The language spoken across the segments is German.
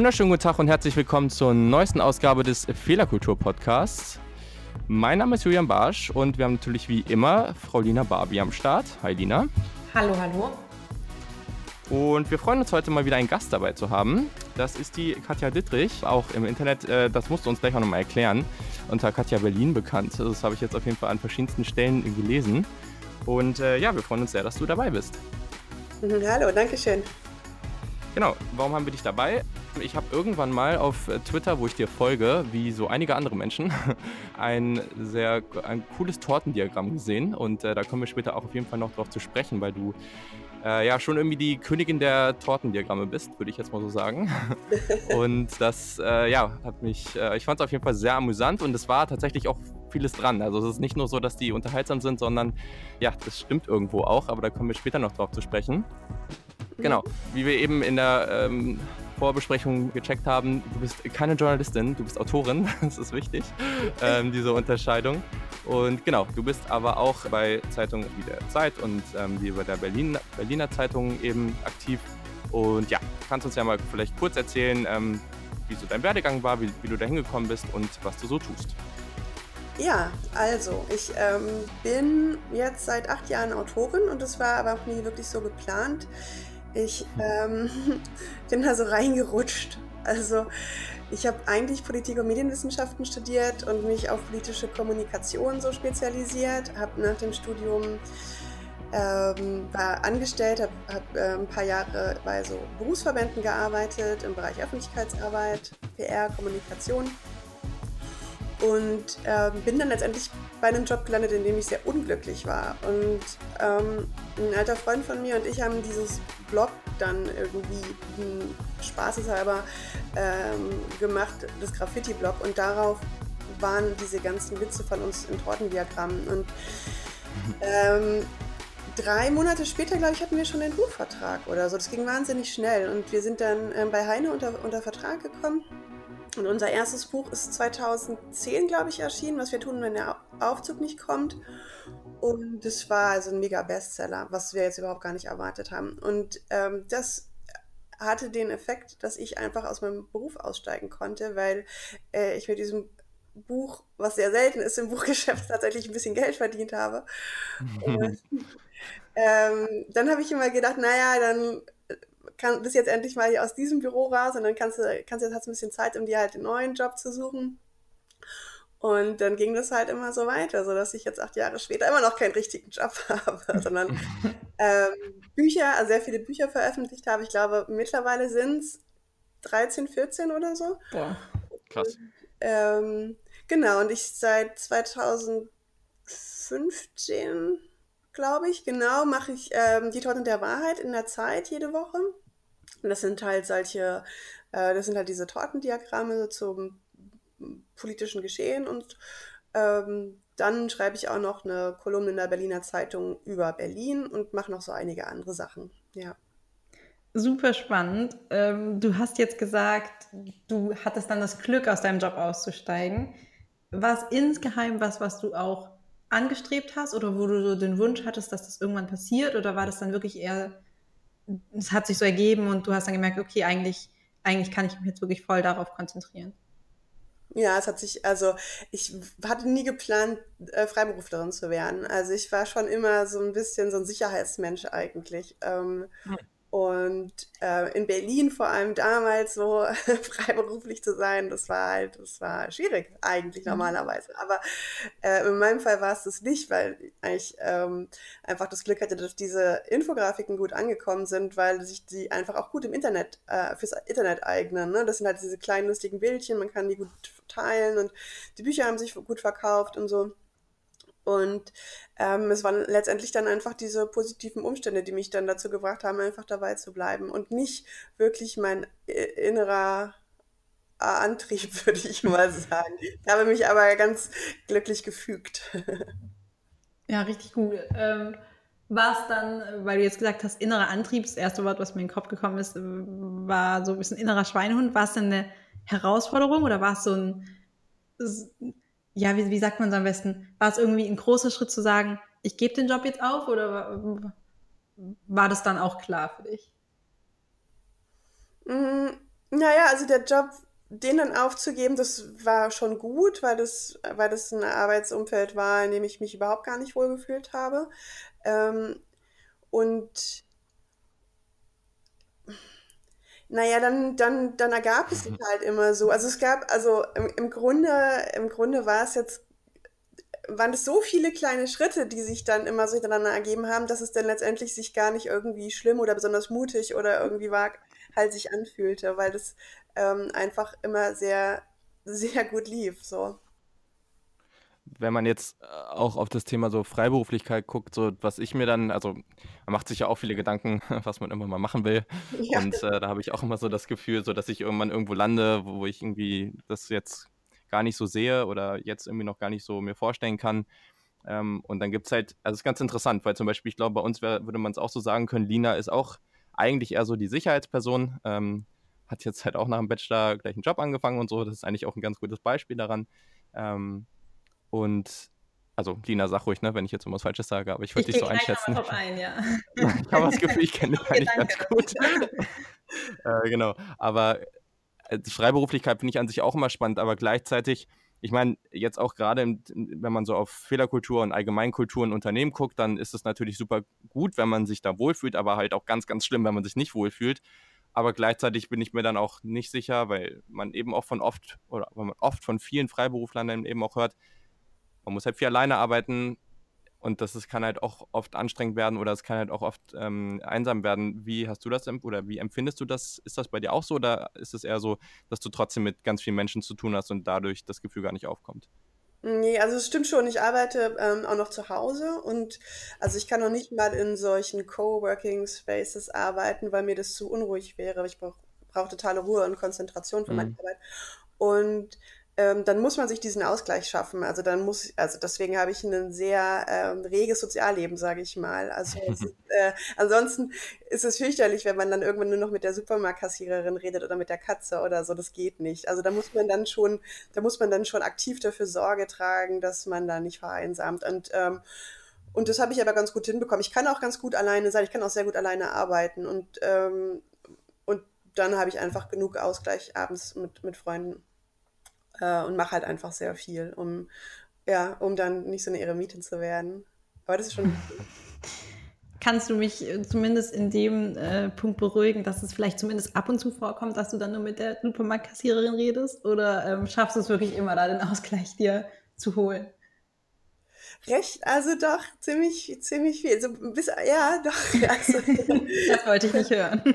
wunderschönen guten Tag und herzlich willkommen zur neuesten Ausgabe des Fehlerkultur-Podcasts. Mein Name ist Julian Barsch und wir haben natürlich wie immer Frau Lina Barbie am Start. Hi Lina. Hallo, hallo. Und wir freuen uns heute mal wieder einen Gast dabei zu haben. Das ist die Katja Dittrich, auch im Internet, äh, das musst du uns gleich auch nochmal erklären, unter Katja Berlin bekannt. Das habe ich jetzt auf jeden Fall an verschiedensten Stellen gelesen. Und äh, ja, wir freuen uns sehr, dass du dabei bist. Mhm, hallo, danke schön. Genau, warum haben wir dich dabei? Ich habe irgendwann mal auf äh, Twitter, wo ich dir folge, wie so einige andere Menschen, ein sehr ein cooles Tortendiagramm gesehen. Und äh, da kommen wir später auch auf jeden Fall noch drauf zu sprechen, weil du äh, ja schon irgendwie die Königin der Tortendiagramme bist, würde ich jetzt mal so sagen. und das äh, ja, hat mich, äh, ich fand es auf jeden Fall sehr amüsant und es war tatsächlich auch vieles dran. Also es ist nicht nur so, dass die unterhaltsam sind, sondern ja, das stimmt irgendwo auch, aber da kommen wir später noch drauf zu sprechen. Genau, wie wir eben in der ähm, Vorbesprechung gecheckt haben, du bist keine Journalistin, du bist Autorin, das ist wichtig, ähm, diese Unterscheidung. Und genau, du bist aber auch bei Zeitungen wie der Zeit und ähm, wie bei der Berlin, Berliner Zeitung eben aktiv. Und ja, kannst uns ja mal vielleicht kurz erzählen, ähm, wie so dein Werdegang war, wie, wie du da hingekommen bist und was du so tust. Ja, also ich ähm, bin jetzt seit acht Jahren Autorin und das war aber auch nie wirklich so geplant. Ich ähm, bin da so reingerutscht. Also ich habe eigentlich Politik- und Medienwissenschaften studiert und mich auf politische Kommunikation so spezialisiert. Habe nach dem Studium ähm, war angestellt, habe hab, äh, ein paar Jahre bei so Berufsverbänden gearbeitet im Bereich Öffentlichkeitsarbeit, PR, Kommunikation und ähm, bin dann letztendlich bei einem Job gelandet, in dem ich sehr unglücklich war. Und ähm, ein alter Freund von mir und ich haben dieses Blog dann irgendwie hm, spaßeshalber ähm, gemacht, das Graffiti-Blog. Und darauf waren diese ganzen Witze von uns in Tortendiagrammen. Und ähm, drei Monate später, glaube ich, hatten wir schon den Buchvertrag oder so. Das ging wahnsinnig schnell. Und wir sind dann ähm, bei Heine unter, unter Vertrag gekommen. Und unser erstes Buch ist 2010, glaube ich, erschienen, was wir tun, wenn der Aufzug nicht kommt. Und das war also ein mega Bestseller, was wir jetzt überhaupt gar nicht erwartet haben. Und ähm, das hatte den Effekt, dass ich einfach aus meinem Beruf aussteigen konnte, weil äh, ich mit diesem Buch, was sehr selten ist im Buchgeschäft, tatsächlich ein bisschen Geld verdient habe. Und, ähm, dann habe ich immer gedacht, naja, dann kann, bist jetzt endlich mal hier aus diesem Büro raus und dann kannst du, kannst du, hast ein bisschen Zeit, um dir halt einen neuen Job zu suchen. Und dann ging das halt immer so weiter, sodass ich jetzt acht Jahre später immer noch keinen richtigen Job habe, sondern ähm, Bücher, also sehr viele Bücher veröffentlicht habe. Ich glaube, mittlerweile sind es 13, 14 oder so. Boah, krass. Und, ähm, genau, und ich seit 2015, glaube ich, genau, mache ich ähm, die Torten der Wahrheit in der Zeit jede Woche. Und das sind halt solche, äh, das sind halt diese Tortendiagramme zum politischen Geschehen und ähm, dann schreibe ich auch noch eine Kolumne in der Berliner Zeitung über Berlin und mache noch so einige andere Sachen. Ja. Super spannend. Ähm, du hast jetzt gesagt, du hattest dann das Glück, aus deinem Job auszusteigen. War es insgeheim was, was du auch angestrebt hast oder wo du so den Wunsch hattest, dass das irgendwann passiert? Oder war das dann wirklich eher es hat sich so ergeben und du hast dann gemerkt, okay, eigentlich, eigentlich kann ich mich jetzt wirklich voll darauf konzentrieren. Ja, es hat sich, also ich hatte nie geplant, äh, Freiberuflerin zu werden. Also ich war schon immer so ein bisschen so ein Sicherheitsmensch eigentlich. Ähm, hm. Und äh, in Berlin vor allem damals so freiberuflich zu sein, das war halt, das war schwierig eigentlich mhm. normalerweise. Aber äh, in meinem Fall war es das nicht, weil ich ähm, einfach das Glück hatte, dass diese Infografiken gut angekommen sind, weil sich die einfach auch gut im Internet, äh, fürs Internet eignen. Ne? Das sind halt diese kleinen lustigen Bildchen, man kann die gut teilen und die Bücher haben sich gut verkauft und so. Und ähm, es waren letztendlich dann einfach diese positiven Umstände, die mich dann dazu gebracht haben, einfach dabei zu bleiben und nicht wirklich mein innerer Antrieb, würde ich mal sagen. Ich habe mich aber ganz glücklich gefügt. Ja, richtig gut. Ähm, war es dann, weil du jetzt gesagt hast, innerer Antrieb, das erste Wort, was mir in den Kopf gekommen ist, war so ein bisschen innerer Schweinehund. War es denn eine Herausforderung oder war es so ein, ja, wie, wie sagt man es am besten? War es irgendwie ein großer Schritt zu sagen, ich gebe den Job jetzt auf oder war das dann auch klar für dich? Mm, naja, also der Job, den dann aufzugeben, das war schon gut, weil das, weil das ein Arbeitsumfeld war, in dem ich mich überhaupt gar nicht wohlgefühlt habe. Ähm, und naja, dann, dann, dann ergab es sich halt immer so. Also es gab, also im, im Grunde, im Grunde war es jetzt waren es so viele kleine Schritte, die sich dann immer so hintereinander ergeben haben, dass es dann letztendlich sich gar nicht irgendwie schlimm oder besonders mutig oder irgendwie halt sich anfühlte, weil das ähm, einfach immer sehr, sehr gut lief. So. Wenn man jetzt äh, auch auf das Thema so Freiberuflichkeit guckt, so was ich mir dann, also man macht sich ja auch viele Gedanken, was man immer mal machen will. Ja. Und äh, da habe ich auch immer so das Gefühl, so dass ich irgendwann irgendwo lande, wo ich irgendwie das jetzt gar nicht so sehe oder jetzt irgendwie noch gar nicht so mir vorstellen kann. Ähm, und dann gibt es halt, also es ist ganz interessant, weil zum Beispiel, ich glaube, bei uns wär, würde man es auch so sagen können, Lina ist auch eigentlich eher so die Sicherheitsperson, ähm, hat jetzt halt auch nach dem Bachelor gleich einen Job angefangen und so, das ist eigentlich auch ein ganz gutes Beispiel daran. Ähm, und also Lina, sag ruhig, ne, wenn ich jetzt irgendwas Falsches sage, aber ich würde dich so einschätzen. Drauf ein, ja. ich habe das Gefühl, ich kenne dich eigentlich ganz gut. äh, genau, aber äh, die Freiberuflichkeit finde ich an sich auch immer spannend, aber gleichzeitig, ich meine, jetzt auch gerade, wenn man so auf Fehlerkultur und Allgemeinkultur in Unternehmen guckt, dann ist es natürlich super gut, wenn man sich da wohlfühlt, aber halt auch ganz, ganz schlimm, wenn man sich nicht wohlfühlt. Aber gleichzeitig bin ich mir dann auch nicht sicher, weil man eben auch von oft oder weil man oft von vielen Freiberuflern eben auch hört, man muss halt viel alleine arbeiten, und das ist, kann halt auch oft anstrengend werden oder es kann halt auch oft ähm, einsam werden. Wie hast du das oder wie empfindest du das? Ist das bei dir auch so oder ist es eher so, dass du trotzdem mit ganz vielen Menschen zu tun hast und dadurch das Gefühl gar nicht aufkommt? Nee, also es stimmt schon. Ich arbeite ähm, auch noch zu Hause und also ich kann noch nicht mal in solchen Coworking Spaces arbeiten, weil mir das zu unruhig wäre. Ich brauche brauch totale Ruhe und Konzentration für mhm. meine Arbeit. Und ähm, dann muss man sich diesen Ausgleich schaffen. Also dann muss, also deswegen habe ich ein sehr ähm, reges Sozialleben, sage ich mal. Also ist, äh, ansonsten ist es fürchterlich, wenn man dann irgendwann nur noch mit der Supermarktkassiererin redet oder mit der Katze oder so. Das geht nicht. Also da muss man dann schon, da muss man dann schon aktiv dafür Sorge tragen, dass man da nicht vereinsamt. Und ähm, und das habe ich aber ganz gut hinbekommen. Ich kann auch ganz gut alleine sein. Ich kann auch sehr gut alleine arbeiten. Und, ähm, und dann habe ich einfach genug Ausgleich abends mit, mit Freunden äh, und mache halt einfach sehr viel, um, ja, um dann nicht so eine Eremitin zu werden. Aber das ist schon. Kannst du mich äh, zumindest in dem äh, Punkt beruhigen, dass es vielleicht zumindest ab und zu vorkommt, dass du dann nur mit der Supermarktkassiererin redest? Oder ähm, schaffst du es wirklich immer, da den Ausgleich dir zu holen? Recht, also doch, ziemlich, ziemlich viel. Also bis, ja, doch. Also. das wollte ich nicht hören.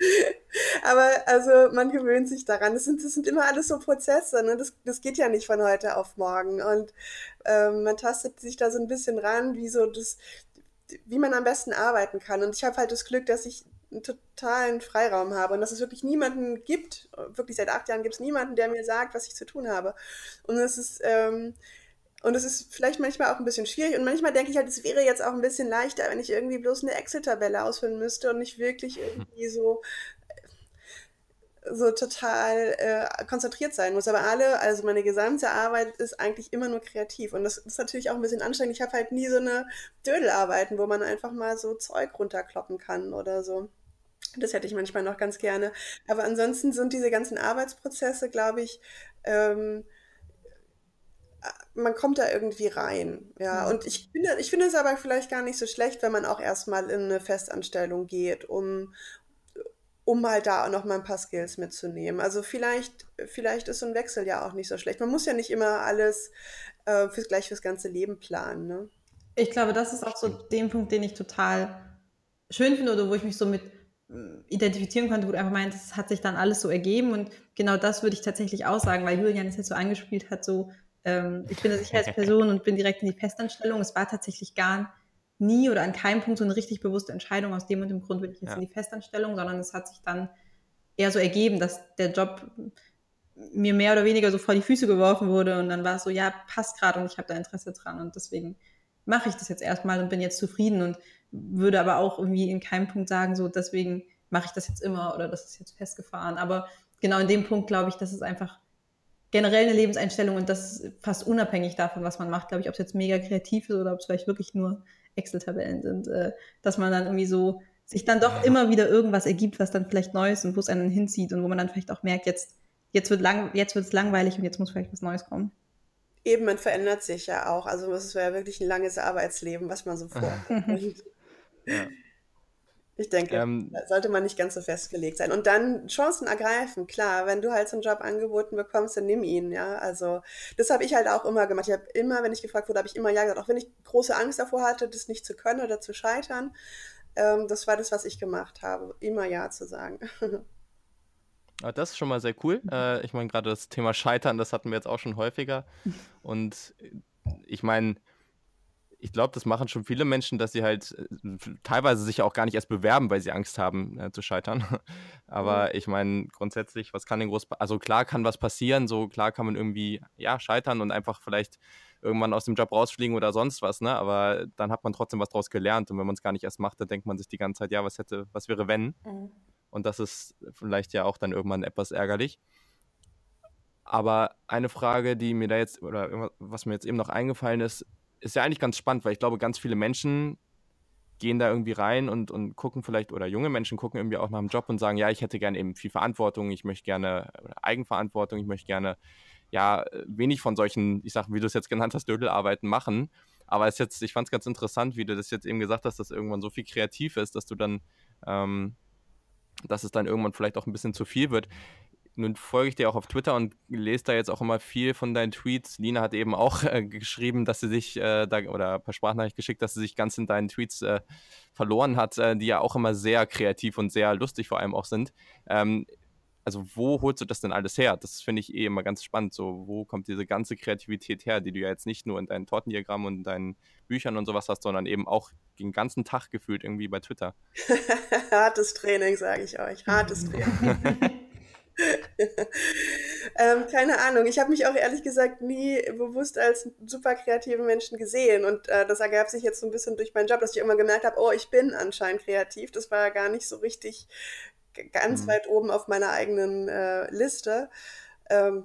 Aber also man gewöhnt sich daran. Das sind, das sind immer alles so Prozesse. Ne? Das, das geht ja nicht von heute auf morgen. Und ähm, man tastet sich da so ein bisschen ran, wie so das, wie man am besten arbeiten kann. Und ich habe halt das Glück, dass ich einen totalen Freiraum habe und dass es wirklich niemanden gibt, wirklich seit acht Jahren gibt es niemanden, der mir sagt, was ich zu tun habe. Und es ist, ähm, und es ist vielleicht manchmal auch ein bisschen schwierig. Und manchmal denke ich halt, es wäre jetzt auch ein bisschen leichter, wenn ich irgendwie bloß eine Excel-Tabelle ausfüllen müsste und nicht wirklich irgendwie so, so total äh, konzentriert sein muss. Aber alle, also meine gesamte Arbeit ist eigentlich immer nur kreativ. Und das ist natürlich auch ein bisschen anstrengend. Ich habe halt nie so eine Dödelarbeiten, wo man einfach mal so Zeug runterkloppen kann oder so. Das hätte ich manchmal noch ganz gerne. Aber ansonsten sind diese ganzen Arbeitsprozesse, glaube ich, ähm, man kommt da irgendwie rein. Ja, mhm. und ich finde, ich finde es aber vielleicht gar nicht so schlecht, wenn man auch erstmal in eine Festanstellung geht, um, um halt da auch noch mal ein paar Skills mitzunehmen. Also vielleicht, vielleicht ist so ein Wechsel ja auch nicht so schlecht. Man muss ja nicht immer alles äh, fürs, gleich fürs ganze Leben planen. Ne? Ich glaube, das ist auch so den Punkt, den ich total schön finde oder wo ich mich so mit äh, identifizieren konnte, wo du einfach meint, es hat sich dann alles so ergeben und genau das würde ich tatsächlich auch sagen, weil Julian es jetzt so angespielt hat, so ähm, ich bin eine Sicherheitsperson und bin direkt in die Festanstellung. Es war tatsächlich gar nie oder an keinem Punkt so eine richtig bewusste Entscheidung, aus dem und dem Grund will ich jetzt ja. in die Festanstellung, sondern es hat sich dann eher so ergeben, dass der Job mir mehr oder weniger so vor die Füße geworfen wurde und dann war es so, ja, passt gerade und ich habe da Interesse dran und deswegen mache ich das jetzt erstmal und bin jetzt zufrieden und würde aber auch irgendwie in keinem Punkt sagen, so deswegen mache ich das jetzt immer oder das ist jetzt festgefahren. Aber genau in dem Punkt glaube ich, dass es einfach generell eine Lebenseinstellung und das ist fast unabhängig davon, was man macht, glaube ich, ob es jetzt mega kreativ ist oder ob es vielleicht wirklich nur Excel-Tabellen sind, äh, dass man dann irgendwie so sich dann doch immer wieder irgendwas ergibt, was dann vielleicht Neues und wo es einen hinzieht und wo man dann vielleicht auch merkt, jetzt, jetzt wird lang, jetzt wird es langweilig und jetzt muss vielleicht was Neues kommen. Eben, man verändert sich ja auch. Also es wäre wirklich ein langes Arbeitsleben, was man so vorhat. ja. Ich denke, ähm, da sollte man nicht ganz so festgelegt sein. Und dann Chancen ergreifen, klar. Wenn du halt so einen Job angeboten bekommst, dann nimm ihn, ja. Also das habe ich halt auch immer gemacht. Ich habe immer, wenn ich gefragt wurde, habe ich immer ja gesagt, auch wenn ich große Angst davor hatte, das nicht zu können oder zu scheitern. Ähm, das war das, was ich gemacht habe, immer ja zu sagen. Ah, das ist schon mal sehr cool. Äh, ich meine, gerade das Thema Scheitern, das hatten wir jetzt auch schon häufiger. Und ich meine, ich glaube, das machen schon viele Menschen, dass sie halt äh, teilweise sich auch gar nicht erst bewerben, weil sie Angst haben äh, zu scheitern. Aber mhm. ich meine, grundsätzlich, was kann denn groß, also klar kann was passieren, so klar kann man irgendwie, ja, scheitern und einfach vielleicht irgendwann aus dem Job rausfliegen oder sonst was, ne? Aber dann hat man trotzdem was draus gelernt und wenn man es gar nicht erst macht, dann denkt man sich die ganze Zeit, ja, was hätte, was wäre wenn? Mhm. Und das ist vielleicht ja auch dann irgendwann etwas ärgerlich. Aber eine Frage, die mir da jetzt, oder was mir jetzt eben noch eingefallen ist, ist ja eigentlich ganz spannend, weil ich glaube, ganz viele Menschen gehen da irgendwie rein und, und gucken vielleicht, oder junge Menschen gucken irgendwie auch nach einem Job und sagen, ja, ich hätte gerne eben viel Verantwortung, ich möchte gerne Eigenverantwortung, ich möchte gerne, ja, wenig von solchen, ich sag, wie du es jetzt genannt hast, Dödelarbeiten machen. Aber es jetzt, ich fand es ganz interessant, wie du das jetzt eben gesagt hast, dass irgendwann so viel kreativ ist, dass du dann, ähm, dass es dann irgendwann vielleicht auch ein bisschen zu viel wird nun folge ich dir auch auf Twitter und lese da jetzt auch immer viel von deinen Tweets. Lina hat eben auch äh, geschrieben, dass sie sich äh, da oder per Sprachnachricht geschickt, dass sie sich ganz in deinen Tweets äh, verloren hat, äh, die ja auch immer sehr kreativ und sehr lustig vor allem auch sind. Ähm, also wo holst du das denn alles her? Das finde ich eh immer ganz spannend. So, wo kommt diese ganze Kreativität her, die du ja jetzt nicht nur in deinen Tortendiagrammen und in deinen Büchern und sowas hast, sondern eben auch den ganzen Tag gefühlt irgendwie bei Twitter. Hartes Training, sage ich euch. Hartes Training. ähm, keine Ahnung. Ich habe mich auch ehrlich gesagt nie bewusst als super kreativen Menschen gesehen. Und äh, das ergab sich jetzt so ein bisschen durch meinen Job, dass ich immer gemerkt habe, oh, ich bin anscheinend kreativ. Das war gar nicht so richtig ganz mhm. weit oben auf meiner eigenen äh, Liste. Ähm,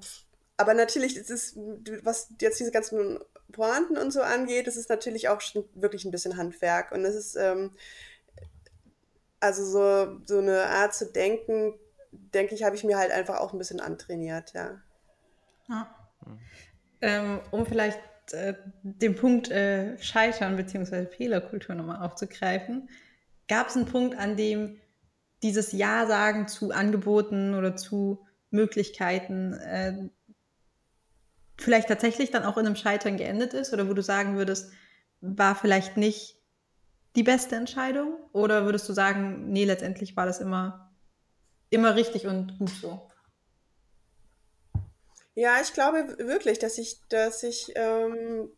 aber natürlich ist es, was jetzt diese ganzen Pointen und so angeht, das ist natürlich auch schon wirklich ein bisschen Handwerk. Und es ist ähm, also so, so eine Art zu denken, denke ich, habe ich mir halt einfach auch ein bisschen antrainiert, ja. ja. Ähm, um vielleicht äh, den Punkt äh, Scheitern bzw. Fehlerkultur nochmal aufzugreifen, gab es einen Punkt, an dem dieses Ja sagen zu Angeboten oder zu Möglichkeiten äh, vielleicht tatsächlich dann auch in einem Scheitern geendet ist oder wo du sagen würdest, war vielleicht nicht die beste Entscheidung? Oder würdest du sagen, nee, letztendlich war das immer immer richtig und gut so. Ja, ich glaube wirklich, dass ich, dass ich ähm,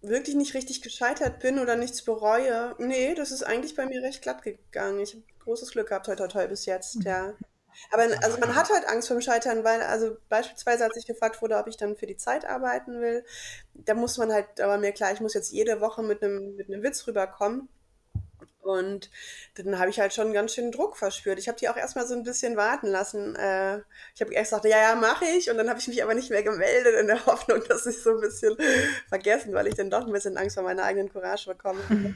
wirklich nicht richtig gescheitert bin oder nichts bereue. Nee, das ist eigentlich bei mir recht glatt gegangen. Ich habe großes Glück gehabt, heute, heute bis jetzt, ja. Aber also man hat halt Angst vor dem Scheitern, weil, also beispielsweise, als ich gefragt wurde, ob ich dann für die Zeit arbeiten will, da muss man halt, aber mir klar, ich muss jetzt jede Woche mit einem, mit einem Witz rüberkommen. Und dann habe ich halt schon ganz schön Druck verspürt. Ich habe die auch erstmal so ein bisschen warten lassen. Äh, ich habe erst gesagt, ja, ja, mache ich. Und dann habe ich mich aber nicht mehr gemeldet in der Hoffnung, dass ich so ein bisschen vergessen, weil ich dann doch ein bisschen Angst vor meiner eigenen Courage bekomme.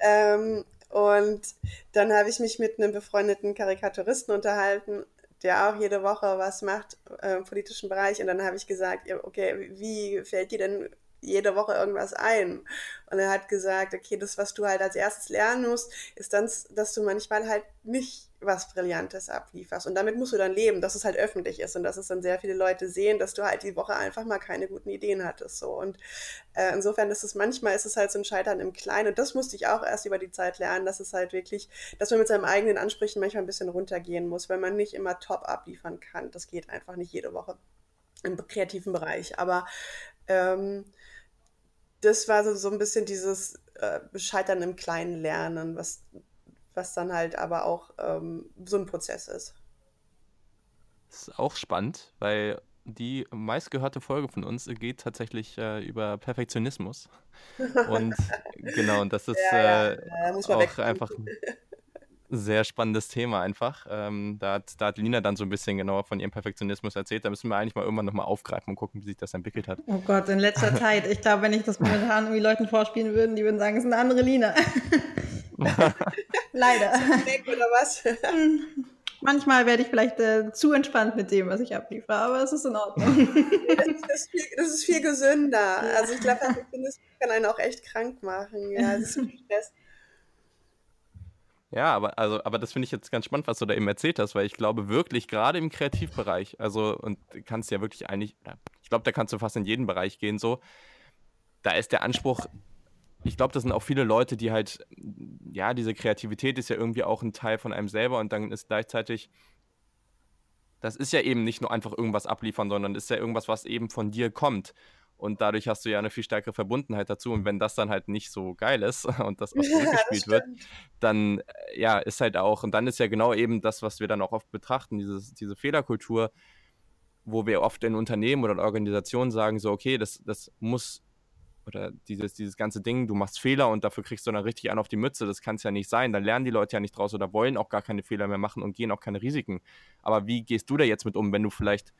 ähm, und dann habe ich mich mit einem befreundeten Karikaturisten unterhalten, der auch jede Woche was macht äh, im politischen Bereich. Und dann habe ich gesagt, okay, wie fällt dir denn jede Woche irgendwas ein. Und er hat gesagt, okay, das, was du halt als erstes lernen musst, ist dann, dass du manchmal halt nicht was Brillantes ablieferst. Und damit musst du dann leben, dass es halt öffentlich ist und dass es dann sehr viele Leute sehen, dass du halt die Woche einfach mal keine guten Ideen hattest. So. Und äh, insofern ist es manchmal ist es halt so ein Scheitern im Kleinen. Und das musste ich auch erst über die Zeit lernen, dass es halt wirklich, dass man mit seinen eigenen Ansprüchen manchmal ein bisschen runtergehen muss, weil man nicht immer top abliefern kann. Das geht einfach nicht jede Woche im kreativen Bereich. Aber ähm, das war so, so ein bisschen dieses äh, Scheitern im kleinen Lernen, was, was dann halt aber auch ähm, so ein Prozess ist. Das ist auch spannend, weil die meistgehörte Folge von uns geht tatsächlich äh, über Perfektionismus. Und genau, und das ist ja, ja. Äh, auch einfach ein sehr spannendes Thema einfach. Ähm, da, hat, da hat Lina dann so ein bisschen genauer von ihrem Perfektionismus erzählt. Da müssen wir eigentlich mal irgendwann nochmal aufgreifen und gucken, wie sich das entwickelt hat. Oh Gott, in letzter Zeit. Ich glaube, wenn ich das momentan irgendwie Leuten vorspielen würde, die würden sagen, es ist eine andere Lina. Leider. Weg oder was? Manchmal werde ich vielleicht äh, zu entspannt mit dem, was ich abliefere, aber es ist in Ordnung. das, ist viel, das, ist viel, gesünder. Also ich glaube, das kann einen auch echt krank machen. Ja, das ist viel Stress. Ja, aber, also, aber das finde ich jetzt ganz spannend, was du da eben erzählt hast, weil ich glaube wirklich, gerade im Kreativbereich, also, und kannst ja wirklich eigentlich, ich glaube, da kannst du fast in jeden Bereich gehen, so, da ist der Anspruch, ich glaube, das sind auch viele Leute, die halt, ja, diese Kreativität ist ja irgendwie auch ein Teil von einem selber und dann ist gleichzeitig, das ist ja eben nicht nur einfach irgendwas abliefern, sondern ist ja irgendwas, was eben von dir kommt. Und dadurch hast du ja eine viel stärkere Verbundenheit dazu. Und wenn das dann halt nicht so geil ist und das auch zurückgespielt ja, wird, dann äh, ja, ist halt auch, und dann ist ja genau eben das, was wir dann auch oft betrachten, dieses, diese Fehlerkultur, wo wir oft in Unternehmen oder in Organisationen sagen, so, okay, das, das muss, oder dieses, dieses ganze Ding, du machst Fehler und dafür kriegst du dann richtig an auf die Mütze, das kann es ja nicht sein. Dann lernen die Leute ja nicht draus oder wollen auch gar keine Fehler mehr machen und gehen auch keine Risiken. Aber wie gehst du da jetzt mit um, wenn du vielleicht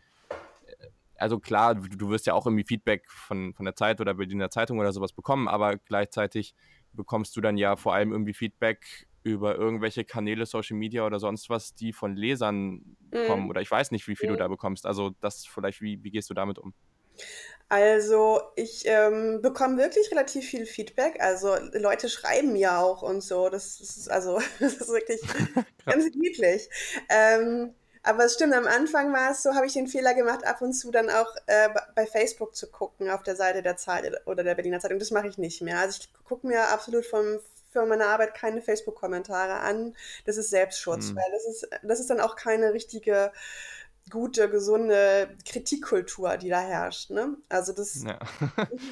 also klar, du, du, wirst ja auch irgendwie Feedback von, von der Zeit oder Berliner Zeitung oder sowas bekommen, aber gleichzeitig bekommst du dann ja vor allem irgendwie Feedback über irgendwelche Kanäle, Social Media oder sonst was, die von Lesern mhm. kommen. Oder ich weiß nicht, wie viel mhm. du da bekommst. Also das vielleicht, wie, wie gehst du damit um? Also ich ähm, bekomme wirklich relativ viel Feedback. Also Leute schreiben mir auch und so. Das ist also das ist wirklich ganz niedlich. Ähm, aber es stimmt, am Anfang war es so, habe ich den Fehler gemacht, ab und zu dann auch äh, bei Facebook zu gucken auf der Seite der Zeit oder der Berliner Zeitung. Das mache ich nicht mehr. Also ich gucke mir absolut vom, für meine Arbeit keine Facebook-Kommentare an. Das ist Selbstschutz, mhm. weil das ist, das ist dann auch keine richtige gute, gesunde Kritikkultur, die da herrscht. Ne? Also das, ja.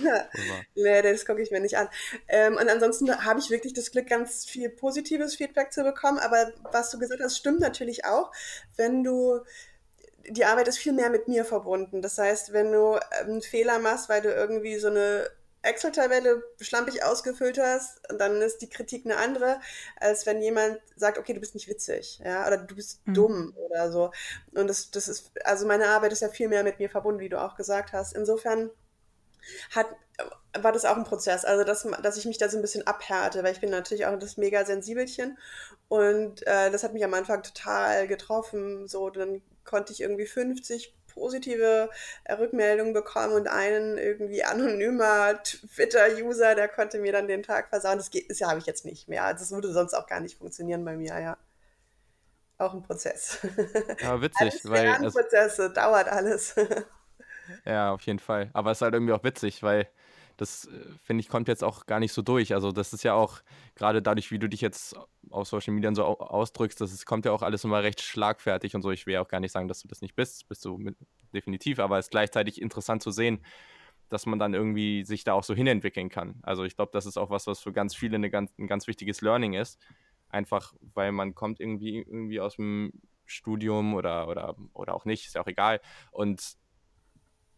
nee, das gucke ich mir nicht an. Ähm, und ansonsten habe ich wirklich das Glück, ganz viel positives Feedback zu bekommen. Aber was du gesagt hast, stimmt natürlich auch, wenn du die Arbeit ist viel mehr mit mir verbunden. Das heißt, wenn du einen Fehler machst, weil du irgendwie so eine Excel-Tabelle schlampig ausgefüllt hast, dann ist die Kritik eine andere, als wenn jemand sagt, okay, du bist nicht witzig, ja, oder du bist mhm. dumm oder so. Und das, das ist, also meine Arbeit ist ja viel mehr mit mir verbunden, wie du auch gesagt hast. Insofern hat, war das auch ein Prozess, also dass, dass ich mich da so ein bisschen abhärte, weil ich bin natürlich auch das mega Sensibelchen und äh, das hat mich am Anfang total getroffen, so, dann konnte ich irgendwie 50 positive äh, Rückmeldungen bekommen und einen irgendwie anonymer Twitter-User, der konnte mir dann den Tag versauen. Das, geht, das habe ich jetzt nicht mehr. Das würde sonst auch gar nicht funktionieren bei mir, ja. Auch ein Prozess. Ja, witzig, weil. Prozesse, dauert alles. ja, auf jeden Fall. Aber es ist halt irgendwie auch witzig, weil das, äh, finde ich, kommt jetzt auch gar nicht so durch. Also das ist ja auch, gerade dadurch, wie du dich jetzt auf Social Media so ausdrückst, das ist, kommt ja auch alles immer recht schlagfertig und so. Ich will ja auch gar nicht sagen, dass du das nicht bist, bist du mit, definitiv, aber es ist gleichzeitig interessant zu sehen, dass man dann irgendwie sich da auch so hinentwickeln kann. Also ich glaube, das ist auch was, was für ganz viele eine ganz, ein ganz wichtiges Learning ist. Einfach, weil man kommt irgendwie, irgendwie aus dem Studium oder, oder, oder auch nicht, ist ja auch egal. Und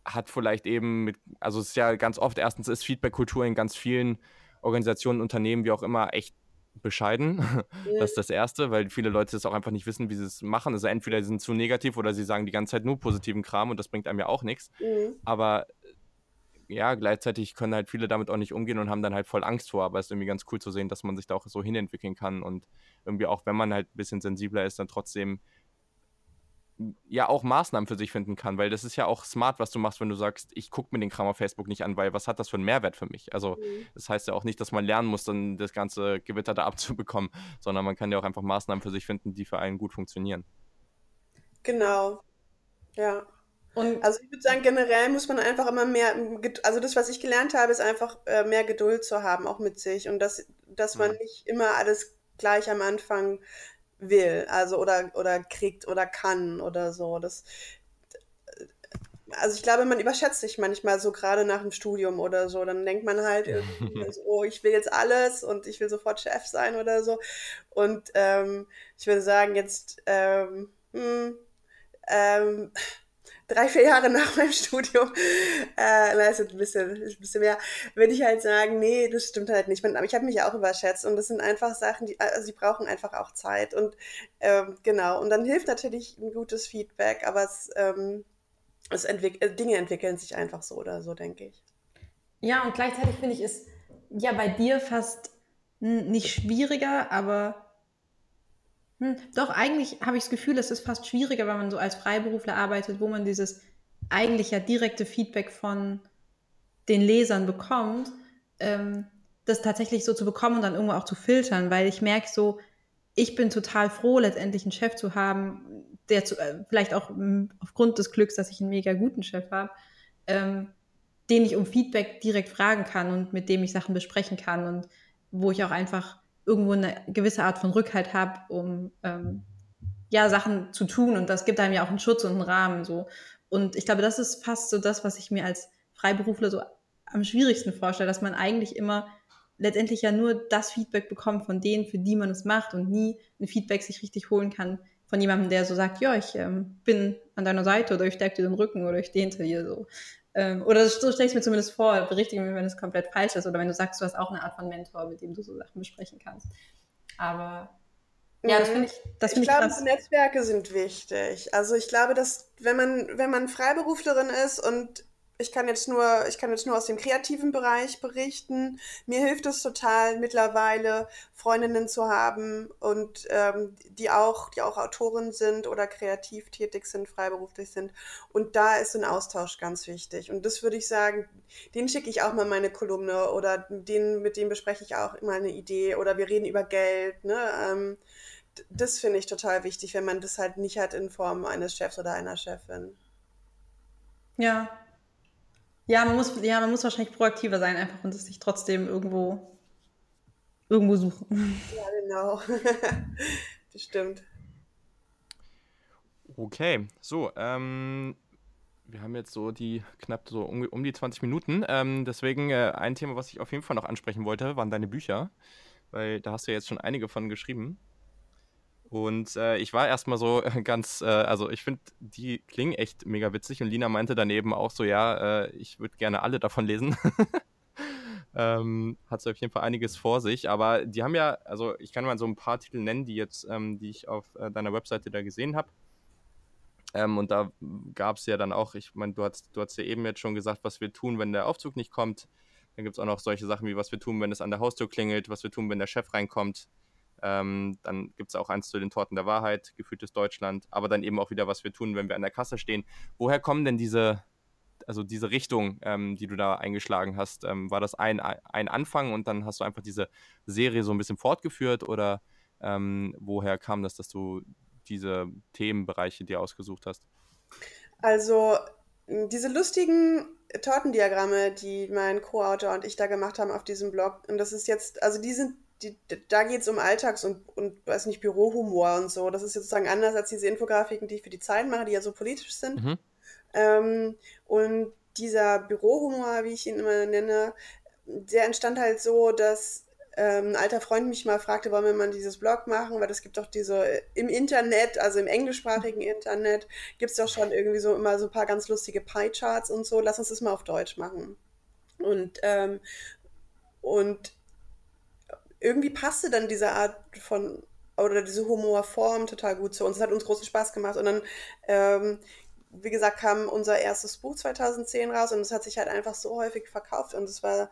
hat vielleicht eben mit, also es ist ja ganz oft, erstens ist Feedback-Kultur in ganz vielen Organisationen, Unternehmen, wie auch immer, echt bescheiden. Ja. Das ist das Erste, weil viele Leute das auch einfach nicht wissen, wie sie es machen. Also entweder sie sind zu negativ oder sie sagen die ganze Zeit nur positiven Kram und das bringt einem ja auch nichts. Mhm. Aber ja, gleichzeitig können halt viele damit auch nicht umgehen und haben dann halt voll Angst vor. Aber es ist irgendwie ganz cool zu sehen, dass man sich da auch so hinentwickeln kann und irgendwie auch, wenn man halt ein bisschen sensibler ist, dann trotzdem ja auch Maßnahmen für sich finden kann, weil das ist ja auch smart, was du machst, wenn du sagst, ich gucke mir den Kram auf Facebook nicht an, weil was hat das für einen Mehrwert für mich? Also mhm. das heißt ja auch nicht, dass man lernen muss, dann das ganze Gewitter da abzubekommen, sondern man kann ja auch einfach Maßnahmen für sich finden, die für einen gut funktionieren. Genau, ja. Und also ich würde sagen, generell muss man einfach immer mehr, also das, was ich gelernt habe, ist einfach äh, mehr Geduld zu haben, auch mit sich und dass, dass man mhm. nicht immer alles gleich am Anfang will, also oder, oder kriegt oder kann oder so. Das, also ich glaube, man überschätzt sich manchmal so gerade nach dem Studium oder so. Dann denkt man halt so, oh, ich will jetzt alles und ich will sofort Chef sein oder so. Und ähm, ich würde sagen, jetzt ähm, hm, ähm, drei, vier Jahre nach meinem Studium, äh, na, ist ein bisschen, ein bisschen mehr, würde ich halt sagen, nee, das stimmt halt nicht. Aber ich habe mich auch überschätzt und das sind einfach Sachen, die, also die brauchen einfach auch Zeit und ähm, genau. Und dann hilft natürlich ein gutes Feedback, aber es, ähm, es entwick äh, Dinge entwickeln sich einfach so oder so, denke ich. Ja, und gleichzeitig finde ich es ja bei dir fast nicht schwieriger, aber hm, doch, eigentlich habe ich das Gefühl, es ist fast schwieriger, wenn man so als Freiberufler arbeitet, wo man dieses eigentlich ja direkte Feedback von den Lesern bekommt, ähm, das tatsächlich so zu bekommen und dann irgendwo auch zu filtern, weil ich merke so, ich bin total froh, letztendlich einen Chef zu haben, der zu, äh, vielleicht auch m, aufgrund des Glücks, dass ich einen mega guten Chef habe, ähm, den ich um Feedback direkt fragen kann und mit dem ich Sachen besprechen kann und wo ich auch einfach irgendwo eine gewisse Art von Rückhalt habe, um ähm, ja Sachen zu tun. Und das gibt einem ja auch einen Schutz und einen Rahmen so. Und ich glaube, das ist fast so das, was ich mir als Freiberufler so am schwierigsten vorstelle, dass man eigentlich immer letztendlich ja nur das Feedback bekommt von denen, für die man es macht und nie ein Feedback sich richtig holen kann von jemandem, der so sagt, ja, ich ähm, bin an deiner Seite oder ich stärke dir den Rücken oder ich stehe hinter dir so. Ähm, oder so stelle ich es mir zumindest vor, berichtige mir, wenn es komplett falsch ist oder wenn du sagst, du hast auch eine Art von Mentor, mit dem du so Sachen besprechen kannst. Aber ja, das finde ich, das find ich, ich glaube, krass. Netzwerke sind wichtig. Also ich glaube, dass wenn man, wenn man Freiberuflerin ist und ich kann jetzt nur, ich kann jetzt nur aus dem kreativen Bereich berichten. Mir hilft es total mittlerweile Freundinnen zu haben und ähm, die auch, die auch Autoren sind oder kreativ tätig sind, freiberuflich sind. Und da ist ein Austausch ganz wichtig. Und das würde ich sagen, den schicke ich auch mal meine Kolumne oder den, mit dem bespreche ich auch mal eine Idee oder wir reden über Geld. Ne? Ähm, das finde ich total wichtig, wenn man das halt nicht hat in Form eines Chefs oder einer Chefin. Ja, ja, man muss, ja, man muss wahrscheinlich proaktiver sein einfach und es sich trotzdem irgendwo, irgendwo suchen. Ja, genau. das stimmt. Okay, so, ähm, wir haben jetzt so die knapp so um, um die 20 Minuten. Ähm, deswegen äh, ein Thema, was ich auf jeden Fall noch ansprechen wollte, waren deine Bücher. Weil da hast du ja jetzt schon einige von geschrieben. Und äh, ich war erstmal so ganz, äh, also ich finde, die klingen echt mega witzig. Und Lina meinte daneben auch so, ja, äh, ich würde gerne alle davon lesen. ähm, hat sie auf jeden Fall einiges vor sich. Aber die haben ja, also ich kann mal so ein paar Titel nennen, die jetzt, ähm, die ich auf äh, deiner Webseite da gesehen habe. Ähm, und da gab es ja dann auch, ich meine, du hast, du hast ja eben jetzt schon gesagt, was wir tun, wenn der Aufzug nicht kommt. Dann gibt es auch noch solche Sachen wie, was wir tun, wenn es an der Haustür klingelt, was wir tun, wenn der Chef reinkommt. Ähm, dann gibt es auch eins zu den Torten der Wahrheit, gefühltes Deutschland, aber dann eben auch wieder, was wir tun, wenn wir an der Kasse stehen. Woher kommen denn diese, also diese Richtung, ähm, die du da eingeschlagen hast? Ähm, war das ein, ein Anfang und dann hast du einfach diese Serie so ein bisschen fortgeführt oder ähm, woher kam das, dass du diese Themenbereiche dir ausgesucht hast? Also diese lustigen Tortendiagramme, die mein Co-Autor und ich da gemacht haben auf diesem Blog, und das ist jetzt, also die sind die, da geht es um Alltags- und, und, weiß nicht, Bürohumor und so. Das ist sozusagen anders als diese Infografiken, die ich für die Zeit mache, die ja so politisch sind. Mhm. Ähm, und dieser Bürohumor, wie ich ihn immer nenne, der entstand halt so, dass ähm, ein alter Freund mich mal fragte, wollen wir mal dieses Blog machen, weil es gibt doch diese im Internet, also im englischsprachigen Internet, gibt es doch schon irgendwie so immer so ein paar ganz lustige Pie-Charts und so. Lass uns das mal auf Deutsch machen. Und, ähm, und irgendwie passte dann diese Art von oder diese Humorform total gut zu uns. Es hat uns großen Spaß gemacht. Und dann, ähm, wie gesagt, kam unser erstes Buch 2010 raus und es hat sich halt einfach so häufig verkauft und es war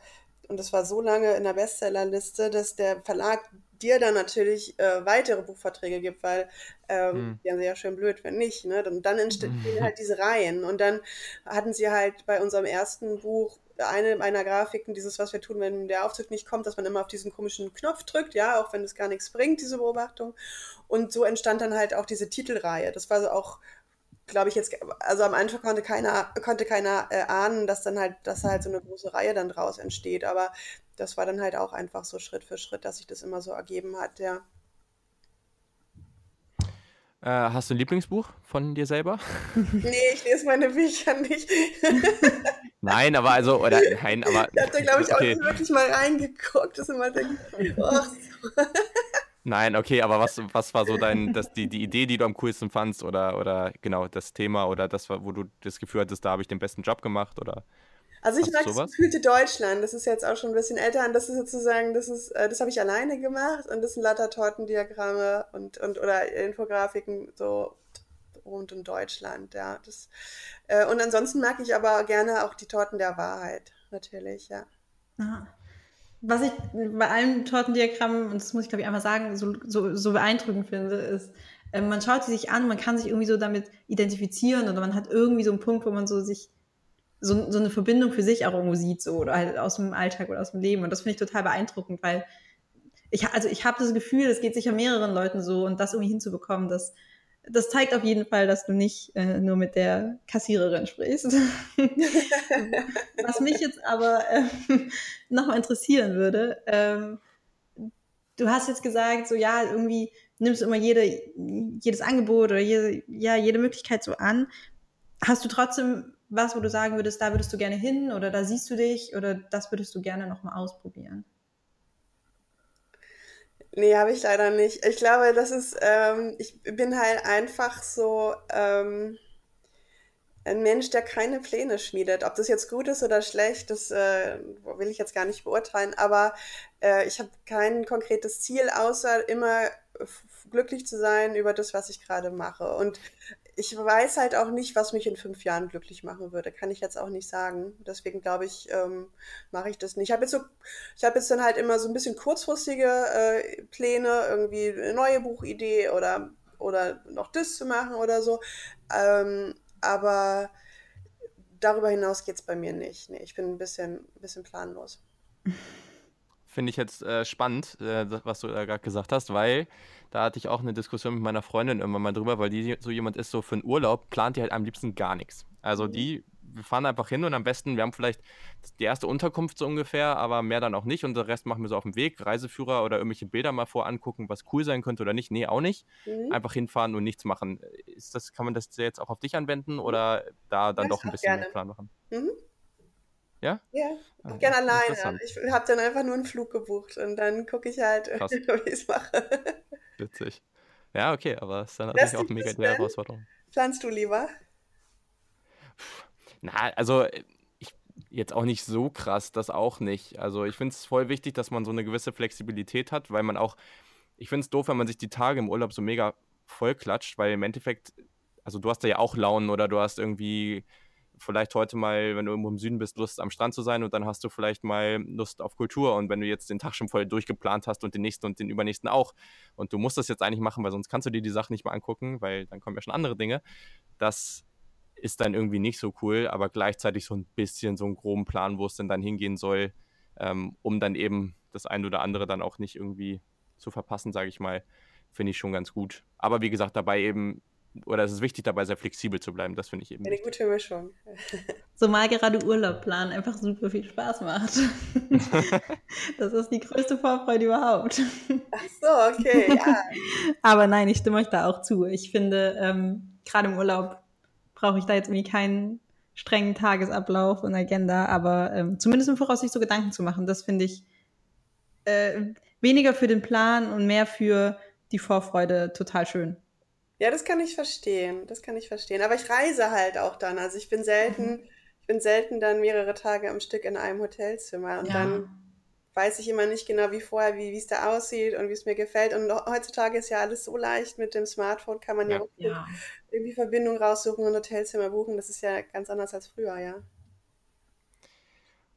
und es war so lange in der Bestsellerliste, dass der Verlag dir dann natürlich äh, weitere Buchverträge gibt, weil ähm, hm. die haben ja schön blöd, wenn nicht. Ne? Und dann entstehen halt diese Reihen. Und dann hatten sie halt bei unserem ersten Buch eine meiner Grafiken, dieses, was wir tun, wenn der Aufzug nicht kommt, dass man immer auf diesen komischen Knopf drückt, ja, auch wenn es gar nichts bringt, diese Beobachtung. Und so entstand dann halt auch diese Titelreihe. Das war so auch, glaube ich, jetzt, also am Anfang konnte keiner, konnte keiner äh, ahnen, dass dann halt, dass halt so eine große Reihe dann draus entsteht. Aber das war dann halt auch einfach so Schritt für Schritt, dass sich das immer so ergeben hat, ja. Äh, hast du ein Lieblingsbuch von dir selber? Nee, ich lese meine Bücher nicht. nein, aber also, oder nein, aber. Ich habe da, glaube ich, okay. auch wirklich mal reingeguckt, dass man denkt, ach Nein, okay, aber was, was war so dein, das, die, die Idee, die du am coolsten fandst oder, oder genau das Thema oder das, wo du das Gefühl hattest, da habe ich den besten Job gemacht oder? Also ich mag das gefühlte Deutschland, das ist jetzt auch schon ein bisschen älter und das ist sozusagen, das ist, äh, das habe ich alleine gemacht und das sind lauter Tortendiagramme und, und oder Infografiken so rund um Deutschland, ja. Das, äh, und ansonsten mag ich aber gerne auch die Torten der Wahrheit, natürlich, ja. Aha. Was ich bei allen Tortendiagrammen, und das muss ich glaube ich einmal sagen, so, so, so beeindruckend finde, ist, äh, man schaut sie sich an, man kann sich irgendwie so damit identifizieren oder man hat irgendwie so einen Punkt, wo man so sich so, so eine Verbindung für sich auch irgendwo sieht, so oder halt aus dem Alltag oder aus dem Leben. Und das finde ich total beeindruckend, weil ich, also ich habe das Gefühl, es geht sicher mehreren Leuten so und das irgendwie hinzubekommen, das, das zeigt auf jeden Fall, dass du nicht äh, nur mit der Kassiererin sprichst. Was mich jetzt aber äh, nochmal interessieren würde, ähm, du hast jetzt gesagt, so ja, irgendwie nimmst du immer jede, jedes Angebot oder jede, ja, jede Möglichkeit so an. Hast du trotzdem was, wo du sagen würdest, da würdest du gerne hin oder da siehst du dich oder das würdest du gerne nochmal ausprobieren? Nee, habe ich leider nicht. Ich glaube, das ist, ähm, ich bin halt einfach so ähm, ein Mensch, der keine Pläne schmiedet. Ob das jetzt gut ist oder schlecht, das äh, will ich jetzt gar nicht beurteilen, aber äh, ich habe kein konkretes Ziel, außer immer glücklich zu sein über das, was ich gerade mache. Und ich weiß halt auch nicht, was mich in fünf Jahren glücklich machen würde. Kann ich jetzt auch nicht sagen. Deswegen glaube ich, ähm, mache ich das nicht. Ich habe jetzt so, habe jetzt dann halt immer so ein bisschen kurzfristige äh, Pläne, irgendwie eine neue Buchidee oder, oder noch das zu machen oder so. Ähm, aber darüber hinaus geht es bei mir nicht. Nee, ich bin ein bisschen, ein bisschen planlos. Finde ich jetzt äh, spannend, äh, was du da gerade gesagt hast, weil da hatte ich auch eine Diskussion mit meiner Freundin irgendwann mal drüber, weil die so jemand ist, so für einen Urlaub plant die halt am liebsten gar nichts. Also mhm. die, wir fahren einfach hin und am besten, wir haben vielleicht die erste Unterkunft so ungefähr, aber mehr dann auch nicht und den Rest machen wir so auf dem Weg, Reiseführer oder irgendwelche Bilder mal vorangucken, was cool sein könnte oder nicht. Nee, auch nicht. Mhm. Einfach hinfahren und nichts machen. Ist das, kann man das jetzt auch auf dich anwenden oder da dann das doch ein bisschen mehr Plan machen? Mhm. Ja? Ja, auch gerne alleine. Ich habe dann einfach nur einen Flug gebucht und dann gucke ich halt, wie ich es mache. Witzig. Ja, okay, aber es ist dann natürlich auch mega die Herausforderung. Planst du lieber? Na, also ich, jetzt auch nicht so krass, das auch nicht. Also ich finde es voll wichtig, dass man so eine gewisse Flexibilität hat, weil man auch, ich finde es doof, wenn man sich die Tage im Urlaub so mega voll klatscht, weil im Endeffekt, also du hast da ja auch Launen oder du hast irgendwie vielleicht heute mal, wenn du irgendwo im Süden bist, Lust am Strand zu sein und dann hast du vielleicht mal Lust auf Kultur und wenn du jetzt den Tag schon voll durchgeplant hast und den nächsten und den übernächsten auch und du musst das jetzt eigentlich machen, weil sonst kannst du dir die Sachen nicht mehr angucken, weil dann kommen ja schon andere Dinge. Das ist dann irgendwie nicht so cool, aber gleichzeitig so ein bisschen so einen groben Plan, wo es denn dann hingehen soll, ähm, um dann eben das eine oder andere dann auch nicht irgendwie zu verpassen, sage ich mal, finde ich schon ganz gut. Aber wie gesagt, dabei eben oder es ist wichtig dabei, sehr flexibel zu bleiben. Das finde ich eben. Eine wichtig. gute Mischung. so mal gerade Urlaub planen einfach super viel Spaß macht. das ist die größte Vorfreude überhaupt. Ach so, okay, ja. Aber nein, ich stimme euch da auch zu. Ich finde, ähm, gerade im Urlaub brauche ich da jetzt irgendwie keinen strengen Tagesablauf und Agenda, aber ähm, zumindest im Voraus sich so Gedanken zu machen, das finde ich äh, weniger für den Plan und mehr für die Vorfreude total schön. Ja, das kann ich verstehen. Das kann ich verstehen. Aber ich reise halt auch dann. Also ich bin selten, mhm. ich bin selten dann mehrere Tage am Stück in einem Hotelzimmer. Und ja. dann weiß ich immer nicht genau wie vorher, wie es da aussieht und wie es mir gefällt. Und heutzutage ist ja alles so leicht mit dem Smartphone, kann man ja, ja, ja. irgendwie Verbindung raussuchen und Hotelzimmer buchen. Das ist ja ganz anders als früher, ja.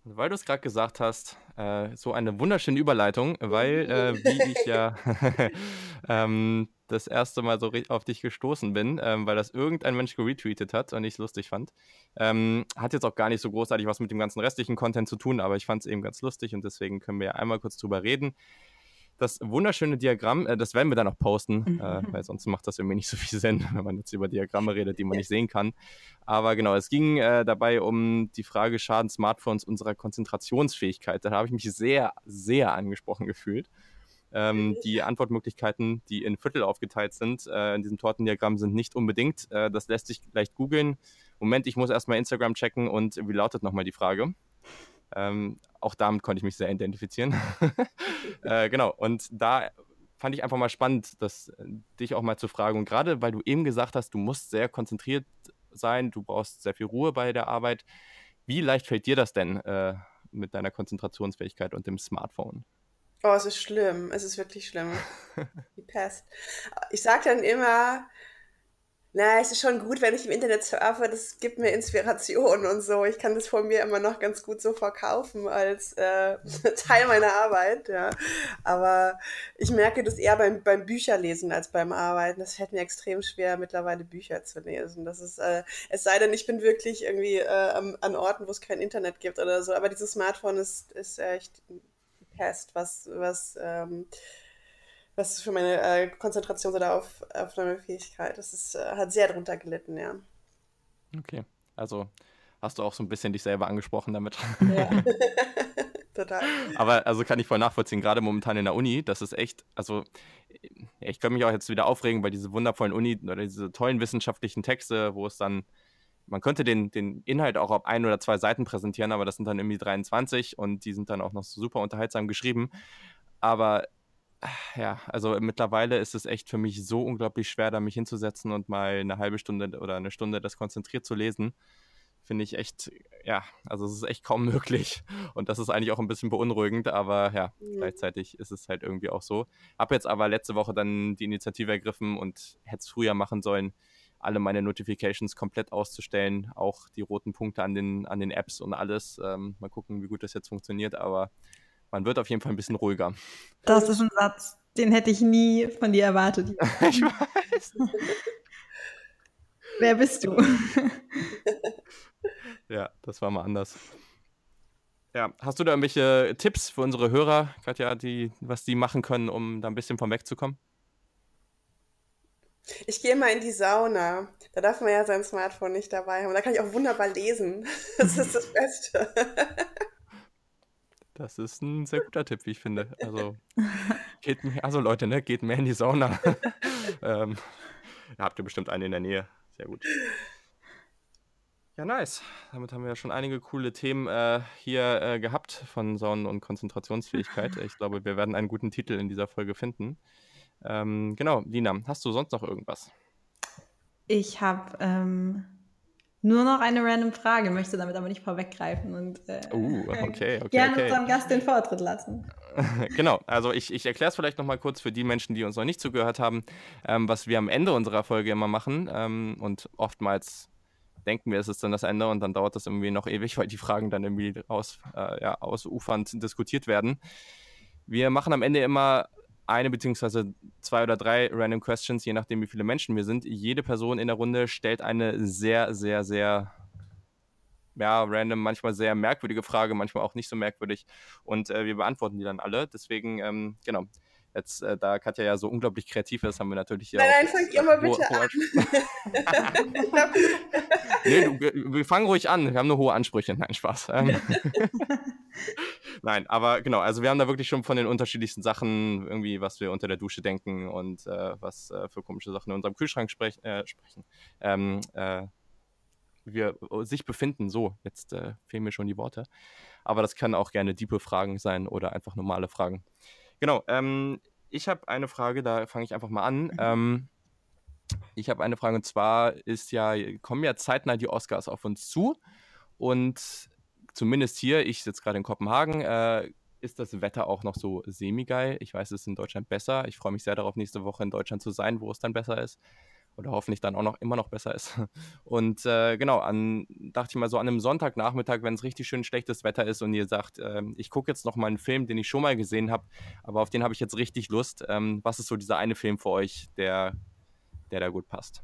Weil du es gerade gesagt hast, äh, so eine wunderschöne Überleitung, weil äh, wie ich ja ähm, das erste Mal so auf dich gestoßen bin, ähm, weil das irgendein Mensch geretweetet hat und ich es lustig fand. Ähm, hat jetzt auch gar nicht so großartig was mit dem ganzen restlichen Content zu tun, aber ich fand es eben ganz lustig und deswegen können wir ja einmal kurz drüber reden. Das wunderschöne Diagramm, äh, das werden wir dann noch posten, äh, weil sonst macht das irgendwie nicht so viel Sinn, wenn man jetzt über Diagramme redet, die man nicht sehen kann. Aber genau, es ging äh, dabei um die Frage, schaden Smartphones unserer Konzentrationsfähigkeit. Da habe ich mich sehr, sehr angesprochen gefühlt. Ähm, die Antwortmöglichkeiten, die in Viertel aufgeteilt sind, in diesem Tortendiagramm sind nicht unbedingt. Das lässt sich leicht googeln. Moment, ich muss erstmal Instagram checken und wie lautet nochmal die Frage? Ähm, auch damit konnte ich mich sehr identifizieren. äh, genau, und da fand ich einfach mal spannend, das, äh, dich auch mal zu fragen. Und gerade weil du eben gesagt hast, du musst sehr konzentriert sein, du brauchst sehr viel Ruhe bei der Arbeit. Wie leicht fällt dir das denn äh, mit deiner Konzentrationsfähigkeit und dem Smartphone? Oh, es ist schlimm. Es ist wirklich schlimm. Die Pest. Ich sage dann immer, na, es ist schon gut, wenn ich im Internet surfe, das gibt mir Inspiration und so. Ich kann das von mir immer noch ganz gut so verkaufen als äh, Teil meiner Arbeit, ja. Aber ich merke das eher beim, beim Bücherlesen als beim Arbeiten. Das fällt mir extrem schwer, mittlerweile Bücher zu lesen. Das ist, äh, es sei denn, ich bin wirklich irgendwie äh, an Orten, wo es kein Internet gibt oder so. Aber dieses Smartphone ist, ist echt Pest, was, was ähm, was für meine äh, Konzentration oder auf, Aufnahmefähigkeit. Das ist, äh, hat sehr drunter gelitten, ja. Okay, also hast du auch so ein bisschen dich selber angesprochen damit. Ja. Total. Aber also kann ich voll nachvollziehen, gerade momentan in der Uni, das ist echt, also ich könnte mich auch jetzt wieder aufregen bei diese wundervollen Uni oder diese tollen wissenschaftlichen Texte, wo es dann, man könnte den, den Inhalt auch auf ein oder zwei Seiten präsentieren, aber das sind dann irgendwie 23 und die sind dann auch noch super unterhaltsam geschrieben. Aber ja, also mittlerweile ist es echt für mich so unglaublich schwer, da mich hinzusetzen und mal eine halbe Stunde oder eine Stunde das konzentriert zu lesen. Finde ich echt, ja, also es ist echt kaum möglich. Und das ist eigentlich auch ein bisschen beunruhigend, aber ja, mhm. gleichzeitig ist es halt irgendwie auch so. Hab jetzt aber letzte Woche dann die Initiative ergriffen und hätte es früher machen sollen, alle meine Notifications komplett auszustellen, auch die roten Punkte an den, an den Apps und alles. Ähm, mal gucken, wie gut das jetzt funktioniert, aber man wird auf jeden Fall ein bisschen ruhiger. Das ist ein Satz, den hätte ich nie von dir erwartet. ich weiß. Wer bist du? ja, das war mal anders. Ja, hast du da irgendwelche Tipps für unsere Hörer, Katja, die, was die machen können, um da ein bisschen vom wegzukommen? Ich gehe mal in die Sauna. Da darf man ja sein Smartphone nicht dabei haben. Da kann ich auch wunderbar lesen. Das ist das Beste. Das ist ein sehr guter Tipp, wie ich finde. Also, geht mehr, also Leute, ne, geht mehr in die Sauna. ähm, habt ihr bestimmt eine in der Nähe. Sehr gut. Ja, nice. Damit haben wir ja schon einige coole Themen äh, hier äh, gehabt von Saunen und Konzentrationsfähigkeit. Ich glaube, wir werden einen guten Titel in dieser Folge finden. Ähm, genau, Lina, hast du sonst noch irgendwas? Ich habe ähm, nur noch eine random Frage, möchte damit aber nicht vorweggreifen und äh, uh, okay, okay, gerne okay. unserem Gast den Vortritt lassen. genau, also ich, ich erkläre es vielleicht nochmal kurz für die Menschen, die uns noch nicht zugehört haben, ähm, was wir am Ende unserer Folge immer machen ähm, und oftmals denken wir, es ist dann das Ende und dann dauert das irgendwie noch ewig, weil die Fragen dann irgendwie aus, äh, ja, ausufernd diskutiert werden. Wir machen am Ende immer eine beziehungsweise zwei oder drei Random Questions, je nachdem, wie viele Menschen wir sind. Jede Person in der Runde stellt eine sehr, sehr, sehr, ja, random, manchmal sehr merkwürdige Frage, manchmal auch nicht so merkwürdig. Und äh, wir beantworten die dann alle. Deswegen, ähm, genau. Jetzt, äh, da Katja ja so unglaublich kreativ ist, haben wir natürlich hier. Nein, nein, fangt ihr mal bitte an. nee, du, wir, wir fangen ruhig an. Wir haben nur hohe Ansprüche. Nein, Spaß. Nein, aber genau, also wir haben da wirklich schon von den unterschiedlichsten Sachen irgendwie, was wir unter der Dusche denken und äh, was äh, für komische Sachen in unserem Kühlschrank sprech, äh, sprechen. Ähm, äh, wir sich befinden. So, jetzt äh, fehlen mir schon die Worte. Aber das kann auch gerne diepe Fragen sein oder einfach normale Fragen. Genau, ähm, ich habe eine Frage, da fange ich einfach mal an. Mhm. Ähm, ich habe eine Frage und zwar ist ja, kommen ja zeitnah die Oscars auf uns zu und zumindest hier, ich sitze gerade in Kopenhagen, äh, ist das Wetter auch noch so semi-geil. Ich weiß, es ist in Deutschland besser. Ich freue mich sehr darauf, nächste Woche in Deutschland zu sein, wo es dann besser ist. Oder hoffentlich dann auch noch immer noch besser ist. Und äh, genau, an, dachte ich mal so an einem Sonntagnachmittag, wenn es richtig schön schlechtes Wetter ist und ihr sagt, äh, ich gucke jetzt noch mal einen Film, den ich schon mal gesehen habe, aber auf den habe ich jetzt richtig Lust. Ähm, was ist so dieser eine Film für euch, der, der da gut passt?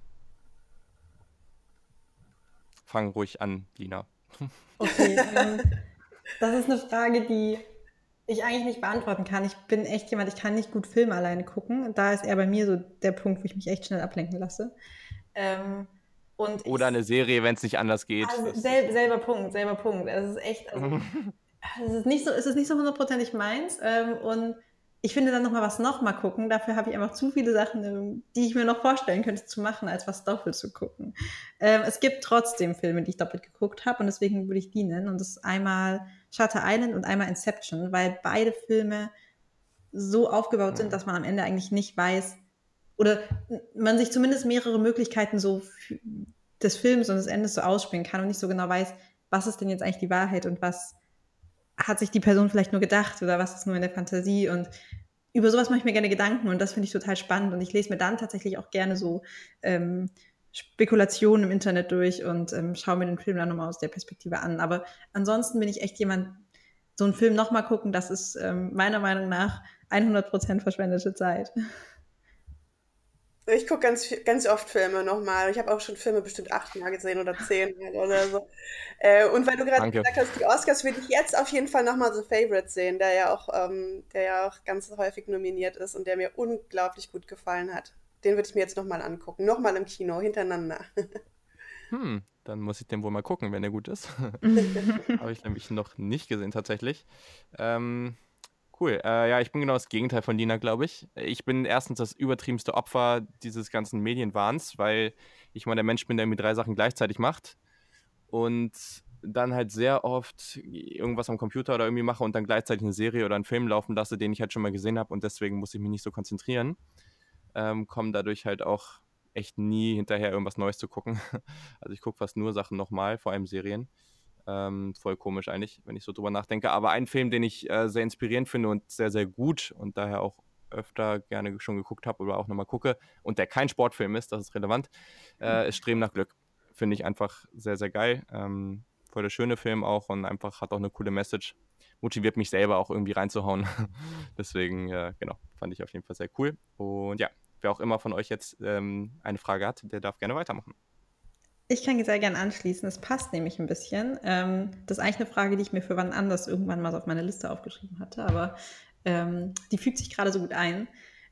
Fang ruhig an, Lina. Okay, ähm, das ist eine Frage, die ich eigentlich nicht beantworten kann. Ich bin echt jemand, ich kann nicht gut Filme alleine gucken. Da ist eher bei mir so der Punkt, wo ich mich echt schnell ablenken lasse. Ähm, und Oder eine Serie, wenn es nicht anders geht. Also sel selber Punkt, selber Punkt. Es ist echt, also, es ist nicht so, es ist nicht so hundertprozentig meins. Ähm, und ich finde dann nochmal was nochmal gucken. Dafür habe ich einfach zu viele Sachen, ähm, die ich mir noch vorstellen könnte zu machen, als was doppelt zu gucken. Ähm, es gibt trotzdem Filme, die ich doppelt geguckt habe und deswegen würde ich die nennen. Und das ist einmal Shutter Island und einmal Inception, weil beide Filme so aufgebaut sind, dass man am Ende eigentlich nicht weiß, oder man sich zumindest mehrere Möglichkeiten so des Films und des Endes so ausspielen kann und nicht so genau weiß, was ist denn jetzt eigentlich die Wahrheit und was hat sich die Person vielleicht nur gedacht oder was ist nur in der Fantasie und über sowas mache ich mir gerne Gedanken und das finde ich total spannend und ich lese mir dann tatsächlich auch gerne so ähm, Spekulationen im Internet durch und ähm, schaue mir den Film dann nochmal aus der Perspektive an. Aber ansonsten bin ich echt jemand, so einen Film nochmal gucken, das ist ähm, meiner Meinung nach 100% verschwendete Zeit. Ich gucke ganz, ganz oft Filme nochmal. Ich habe auch schon Filme bestimmt achtmal gesehen oder zehnmal oder so. Äh, und weil du gerade gesagt hast, die Oscars würde ich jetzt auf jeden Fall nochmal The Favorite sehen, der ja auch, ähm, der ja auch ganz häufig nominiert ist und der mir unglaublich gut gefallen hat. Den würde ich mir jetzt nochmal angucken. Nochmal im Kino, hintereinander. Hm, dann muss ich den wohl mal gucken, wenn er gut ist. Habe ich nämlich noch nicht gesehen tatsächlich. Ähm, Cool. Äh, ja, ich bin genau das Gegenteil von Lina, glaube ich. Ich bin erstens das übertriebenste Opfer dieses ganzen Medienwahns, weil ich mal der Mensch bin, der irgendwie drei Sachen gleichzeitig macht. Und dann halt sehr oft irgendwas am Computer oder irgendwie mache und dann gleichzeitig eine Serie oder einen Film laufen lasse, den ich halt schon mal gesehen habe und deswegen muss ich mich nicht so konzentrieren. Ähm, komme dadurch halt auch echt nie hinterher irgendwas Neues zu gucken. Also ich gucke fast nur Sachen nochmal, vor allem Serien. Ähm, voll komisch eigentlich, wenn ich so drüber nachdenke. Aber ein Film, den ich äh, sehr inspirierend finde und sehr, sehr gut und daher auch öfter gerne schon geguckt habe oder auch nochmal gucke und der kein Sportfilm ist, das ist relevant, äh, ist Streben nach Glück. Finde ich einfach sehr, sehr geil. Ähm, voll der schöne Film auch und einfach hat auch eine coole Message. Motiviert mich selber auch irgendwie reinzuhauen. Deswegen, äh, genau, fand ich auf jeden Fall sehr cool. Und ja, wer auch immer von euch jetzt ähm, eine Frage hat, der darf gerne weitermachen. Ich kann sehr gerne anschließen. Es passt nämlich ein bisschen. Ähm, das ist eigentlich eine Frage, die ich mir für wann anders irgendwann mal auf meine Liste aufgeschrieben hatte, aber ähm, die fügt sich gerade so gut ein.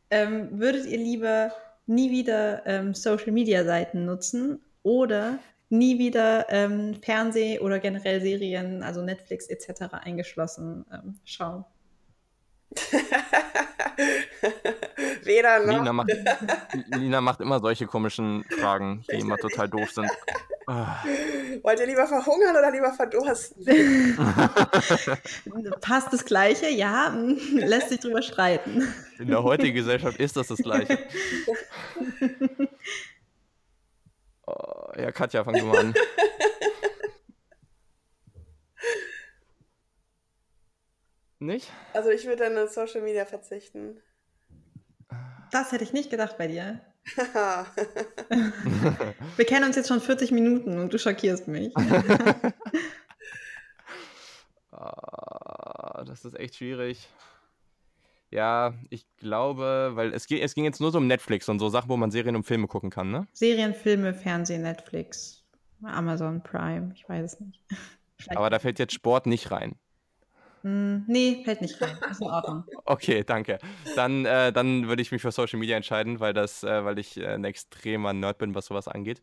Ähm, würdet ihr lieber nie wieder ähm, Social Media Seiten nutzen oder nie wieder ähm, Fernseh- oder generell Serien, also Netflix etc. eingeschlossen ähm, schauen? Weder noch. Lina macht, Lina macht immer solche komischen Fragen, die immer total doof sind. Wollt ihr lieber verhungern oder lieber verdursten? Passt das Gleiche? Ja, lässt sich drüber streiten. In der heutigen Gesellschaft ist das das Gleiche. Oh, ja, Katja, fang du mal an. Nicht? Also ich würde dann auf Social Media verzichten. Das hätte ich nicht gedacht bei dir. Wir kennen uns jetzt schon 40 Minuten und du schockierst mich. oh, das ist echt schwierig. Ja, ich glaube, weil es, es ging jetzt nur so um Netflix und so Sachen, wo man Serien und Filme gucken kann, ne? Serien, Filme, Fernsehen, Netflix, Amazon Prime, ich weiß es nicht. Aber da fällt jetzt Sport nicht rein. Mm, nee, fällt nicht rein. Ist in Ordnung. Okay, danke. Dann, äh, dann würde ich mich für Social Media entscheiden, weil das, äh, weil ich äh, ein extremer Nerd bin, was sowas angeht.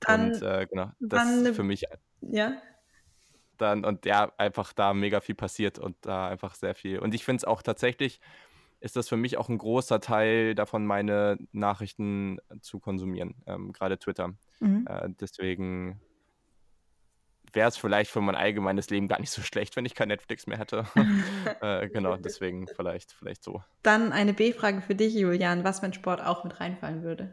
Dann, und äh, genau, das ist für mich. Ja. Dann, und ja, einfach da mega viel passiert und da einfach sehr viel. Und ich finde es auch tatsächlich, ist das für mich auch ein großer Teil davon, meine Nachrichten zu konsumieren, ähm, gerade Twitter. Mhm. Äh, deswegen wäre es vielleicht für mein allgemeines Leben gar nicht so schlecht, wenn ich kein Netflix mehr hätte. äh, genau, deswegen vielleicht, vielleicht so. Dann eine B-Frage für dich, Julian, was wenn Sport auch mit reinfallen würde?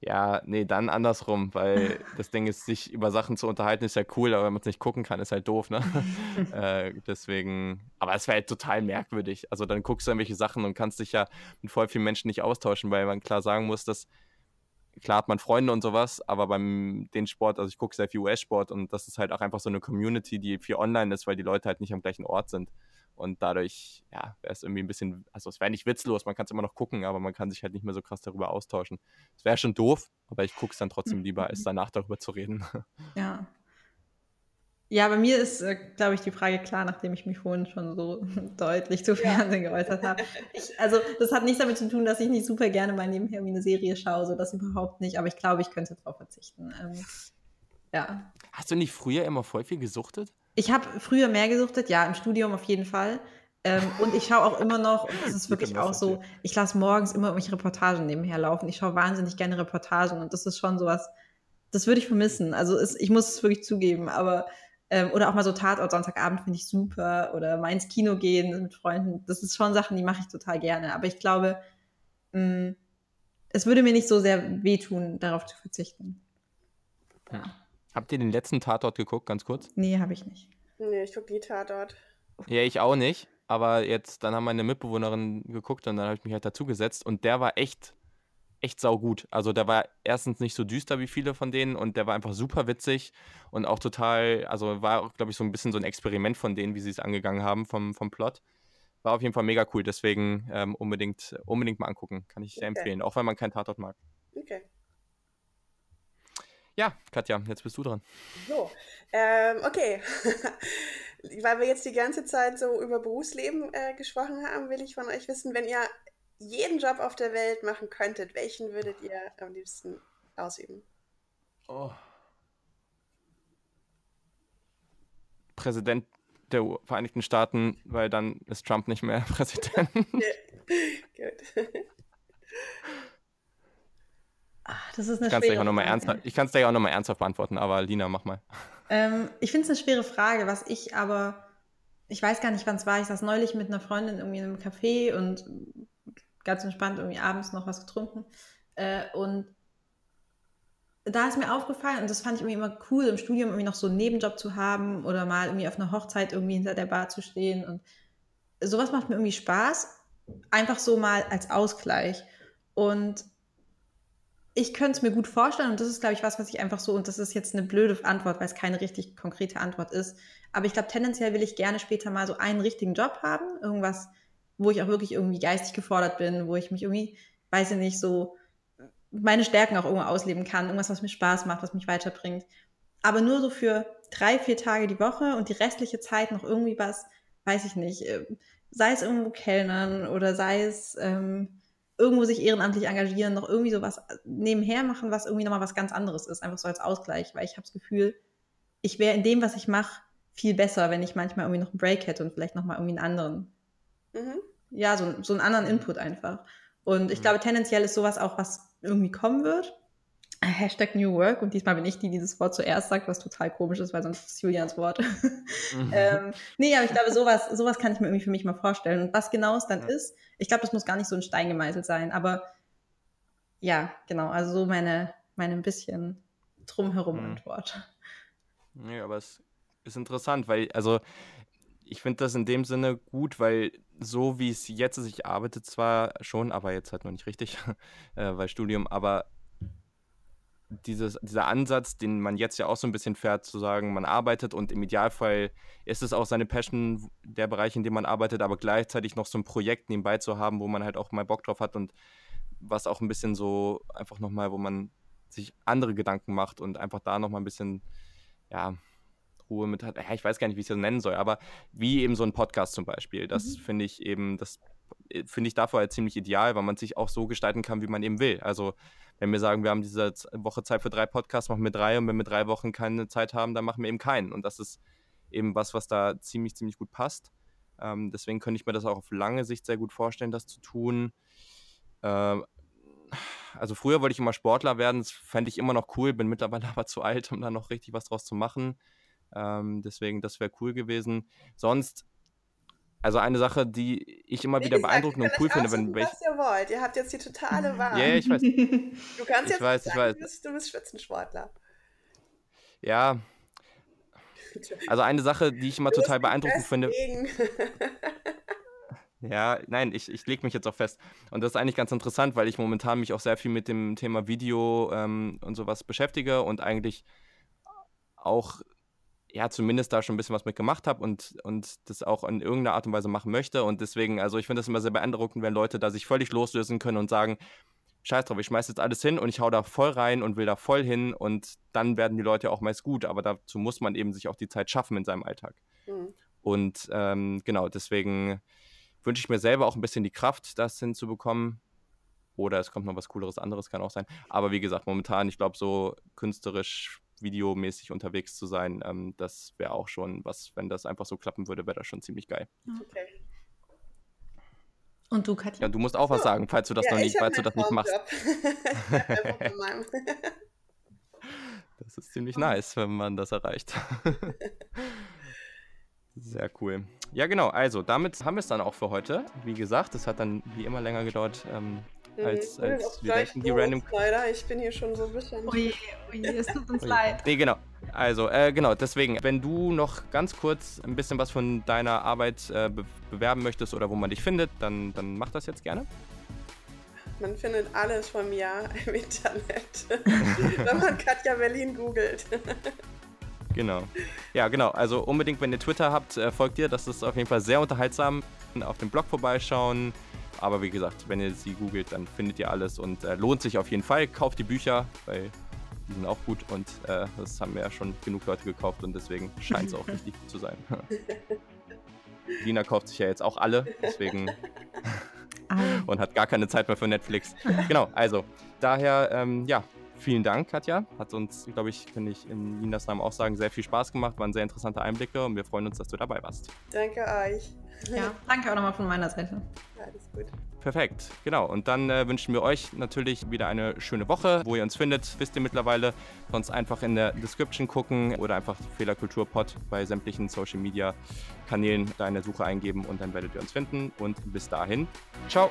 ja, nee, dann andersrum, weil das Ding ist, sich über Sachen zu unterhalten, ist ja cool, aber wenn man es nicht gucken kann, ist halt doof, ne? äh, deswegen, aber es wäre halt total merkwürdig. Also dann guckst du irgendwelche Sachen und kannst dich ja mit voll vielen Menschen nicht austauschen, weil man klar sagen muss, dass klar hat man Freunde und sowas, aber beim den Sport, also ich gucke sehr viel US-Sport und das ist halt auch einfach so eine Community, die viel online ist, weil die Leute halt nicht am gleichen Ort sind. Und dadurch, ja, wäre es irgendwie ein bisschen, also es wäre nicht witzlos, man kann es immer noch gucken, aber man kann sich halt nicht mehr so krass darüber austauschen. Es wäre schon doof, aber ich gucke es dann trotzdem lieber, als danach darüber zu reden. Ja, ja, bei mir ist, äh, glaube ich, die Frage klar, nachdem ich mich vorhin schon so deutlich zu Fernsehen geäußert habe. Ich, also, das hat nichts damit zu tun, dass ich nicht super gerne mal nebenher wie eine Serie schaue, so das überhaupt nicht, aber ich glaube, ich könnte darauf verzichten. Ähm, ja. Hast du nicht früher immer voll viel gesuchtet? Ich habe früher mehr gesuchtet, ja, im Studium auf jeden Fall. Ähm, und ich schaue auch immer noch, und das ist wirklich auch so, ich lasse morgens immer irgendwelche Reportagen nebenher laufen. Ich schaue wahnsinnig gerne Reportagen und das ist schon sowas, das würde ich vermissen. Also es, ich muss es wirklich zugeben, aber Ähm, oder auch mal so Tatort Sonntagabend finde ich super. Oder mal ins Kino gehen mit Freunden. Das ist schon Sachen, die mache ich total gerne. Aber ich glaube, mh, mm, es würde mir nicht so sehr wehtun, darauf zu verzichten. Ja. Habt ihr den letzten Tatort geguckt, ganz kurz? Nee, habe ich nicht. Nee, ich gucke die Tatort. Ja, ich auch nicht. Aber jetzt, dann haben meine Mitbewohnerin geguckt und dann habe ich mich halt dazugesetzt und der war echt, echt saugut. Also der war erstens nicht so düster wie viele von denen und der war einfach super witzig und auch total, also war, glaube ich, so ein bisschen so ein Experiment von denen, wie sie es angegangen haben vom, vom Plot. War auf jeden Fall mega cool, deswegen ähm, unbedingt, unbedingt mal angucken. Kann ich sehr okay. empfehlen, auch wenn man keinen Tatort mag. Okay. Ja, Katja, jetzt bist du dran. So, ähm, okay. Weil wir jetzt die ganze Zeit so über Berufsleben äh, gesprochen haben, will ich von euch wissen, wenn ihr jeden Job auf der Welt machen könntet, welchen würdet ihr am liebsten ausüben? Oh. Präsident der Vereinigten Staaten, weil dann ist Trump nicht mehr Präsident. Gut. Ach, das ist eine ich schwere Frage. Ich kann es dir ja auch nochmal ernsthaft beantworten, aber Lina, mach mal. Ähm, ich finde es eine schwere Frage, was ich aber, ich weiß gar nicht, wann es war. Ich saß neulich mit einer Freundin irgendwie in einem Café und ganz entspannt irgendwie abends noch was getrunken. Äh, und da ist mir aufgefallen, und das fand ich irgendwie immer cool, im Studium irgendwie noch so einen Nebenjob zu haben oder mal irgendwie auf einer Hochzeit irgendwie hinter der Bar zu stehen. Und sowas macht mir irgendwie Spaß. Einfach so mal als Ausgleich. Und ich könnte es mir gut vorstellen und das ist, glaube ich, was, was ich einfach so, und das ist jetzt eine blöde Antwort, weil es keine richtig konkrete Antwort ist, aber ich glaube, tendenziell will ich gerne später mal so einen richtigen Job haben, irgendwas, wo ich auch wirklich irgendwie geistig gefordert bin, wo ich mich irgendwie, weiß ich nicht, so meine Stärken auch irgendwo ausleben kann, irgendwas, was mir Spaß macht, was mich weiterbringt. Aber nur so für drei, vier Tage die Woche und die restliche Zeit noch irgendwie was, weiß ich nicht, äh, sei es irgendwo Kellnern oder sei es ähm, irgendwo sich ehrenamtlich engagieren, noch irgendwie sowas nebenher machen, was irgendwie nochmal was ganz anderes ist, einfach so als Ausgleich, weil ich habe das Gefühl, ich wäre in dem, was ich mache, viel besser, wenn ich manchmal irgendwie noch einen Break hätte und vielleicht nochmal irgendwie einen anderen. Mhm. Ja, so, so einen anderen Input einfach. Und ich mhm. glaube, tendenziell ist sowas auch, was irgendwie kommen wird. Hashtag New Work und diesmal bin ich die, die dieses Wort zuerst sagt, was total komisch ist, weil sonst ist Julians Wort. Mhm. ähm, nee, aber ich glaube, sowas, sowas kann ich mir irgendwie für mich mal vorstellen. Und was genau es dann ja. ist, ich glaube, das muss gar nicht so ein Stein gemeißelt sein, aber ja, genau, also so meine, meine ein bisschen drumherum mhm. Antwort. Nee, aber es ist interessant, weil, also ich finde das in dem Sinne gut, weil so wie es jetzt ist, ich arbeite zwar schon, aber jetzt halt noch nicht richtig, äh, weil Studium, aber dieses, dieser Ansatz, den man jetzt ja auch so ein bisschen fährt, zu sagen, man arbeitet und im Idealfall ist es auch seine Passion, der Bereich, in dem man arbeitet, aber gleichzeitig noch so ein Projekt nebenbei zu haben, wo man halt auch mal Bock drauf hat und was auch ein bisschen so einfach nochmal, wo man sich andere Gedanken macht und einfach da nochmal ein bisschen, ja, Ruhe mit hat. Ja, ich weiß gar nicht, wie ich das nennen soll, aber wie eben so ein Podcast zum Beispiel. Das mhm. finde ich eben, das äh, finde ich dafür halt ziemlich ideal, weil man sich auch so gestalten kann, wie man eben will. Also wenn wir sagen, wir haben diese Woche Zeit für drei Podcasts, machen wir drei und wenn wir drei Wochen keine Zeit haben, dann machen wir eben keinen. Und das ist eben was, was da ziemlich, ziemlich gut passt. Ähm, deswegen könnte ich mir das auch auf lange Sicht sehr gut vorstellen, das zu tun. Ähm, also früher wollte ich immer Sportler werden, das fände ich immer noch cool, bin mittlerweile aber zu alt, um da noch richtig was draus zu machen. Ähm, deswegen, das wäre cool gewesen. Sonst also eine Sache, die ich immer wieder beeindruckend und cool finde, wenn. Was ihr wollt. Ihr habt jetzt die totale Wahl. Ja, yeah, ich weiß. Du kannst jetzt ich weiß, sagen, ich weiß. Du, bist, du bist Spitzensportler. Ja. Also eine Sache, die ich immer du total beeindruckend finde. Ja, nein, ich, ich lege mich jetzt auch fest. Und das ist eigentlich ganz interessant, weil ich momentan mich auch sehr viel mit dem Thema Video ähm, und sowas beschäftige und eigentlich auch ja, zumindest da schon ein bisschen was mit gemacht habe und, und das auch in irgendeiner Art und Weise machen möchte. Und deswegen, also ich finde das immer sehr beeindruckend, wenn Leute da sich völlig loslösen können und sagen, scheiß drauf, ich schmeiß jetzt alles hin und ich hau da voll rein und will da voll hin und dann werden die Leute auch meist gut. Aber dazu muss man eben sich auch die Zeit schaffen in seinem Alltag. Mhm. Und ähm, genau, deswegen wünsche ich mir selber auch ein bisschen die Kraft, das hinzubekommen. Oder es kommt noch was Cooleres anderes, kann auch sein. Aber wie gesagt, momentan, ich glaube, so künstlerisch videomäßig unterwegs zu sein, ähm, das wäre auch schon was, wenn das einfach so klappen würde, wäre das schon ziemlich geil. Okay. Und du, Katja? Ja, du musst auch was sagen, falls du das ja, noch nicht, falls du das nicht machst. Das ist ziemlich nice, wenn man das erreicht. Sehr cool. Ja, genau. Also, damit haben wir es dann auch für heute. Wie gesagt, es hat dann wie immer länger gedauert, ähm. Als, bin als auch wir denken, die Random. Leider, ich bin hier schon so ein bisschen. Oje, oje, es tut uns Ui. leid. Nee, genau. Also, äh, genau, deswegen, wenn du noch ganz kurz ein bisschen was von deiner Arbeit äh, be bewerben möchtest oder wo man dich findet, dann, dann mach das jetzt gerne. Man findet alles von mir im Internet, wenn man Katja Berlin googelt. Genau. Ja, genau. Also unbedingt, wenn ihr Twitter habt, äh, folgt ihr. Das ist auf jeden Fall sehr unterhaltsam. Auf dem Blog vorbeischauen. Aber wie gesagt, wenn ihr sie googelt, dann findet ihr alles und äh, lohnt sich auf jeden Fall. Kauft die Bücher, weil die sind auch gut und äh, das haben ja schon genug Leute gekauft und deswegen scheint es auch richtig gut zu sein. Lina kauft sich ja jetzt auch alle, deswegen und hat gar keine Zeit mehr für Netflix. Genau, also daher, ähm, ja, vielen Dank, Katja. Hat uns, glaube ich, kann ich in Linas Namen auch sagen, sehr viel Spaß gemacht, waren sehr interessante Einblicke und wir freuen uns, dass du dabei warst. Danke euch. Ja, danke auch nochmal von meiner Seite. Alles gut. Perfekt, genau. Und dann äh, wünschen wir euch natürlich wieder eine schöne Woche. Wo ihr uns findet, wisst ihr mittlerweile. Sonst einfach in der Description gucken oder einfach Fehlerkultur-Pod bei sämtlichen Social Media Kanälen da in der Suche eingeben und dann werdet ihr uns finden. Und bis dahin, ciao!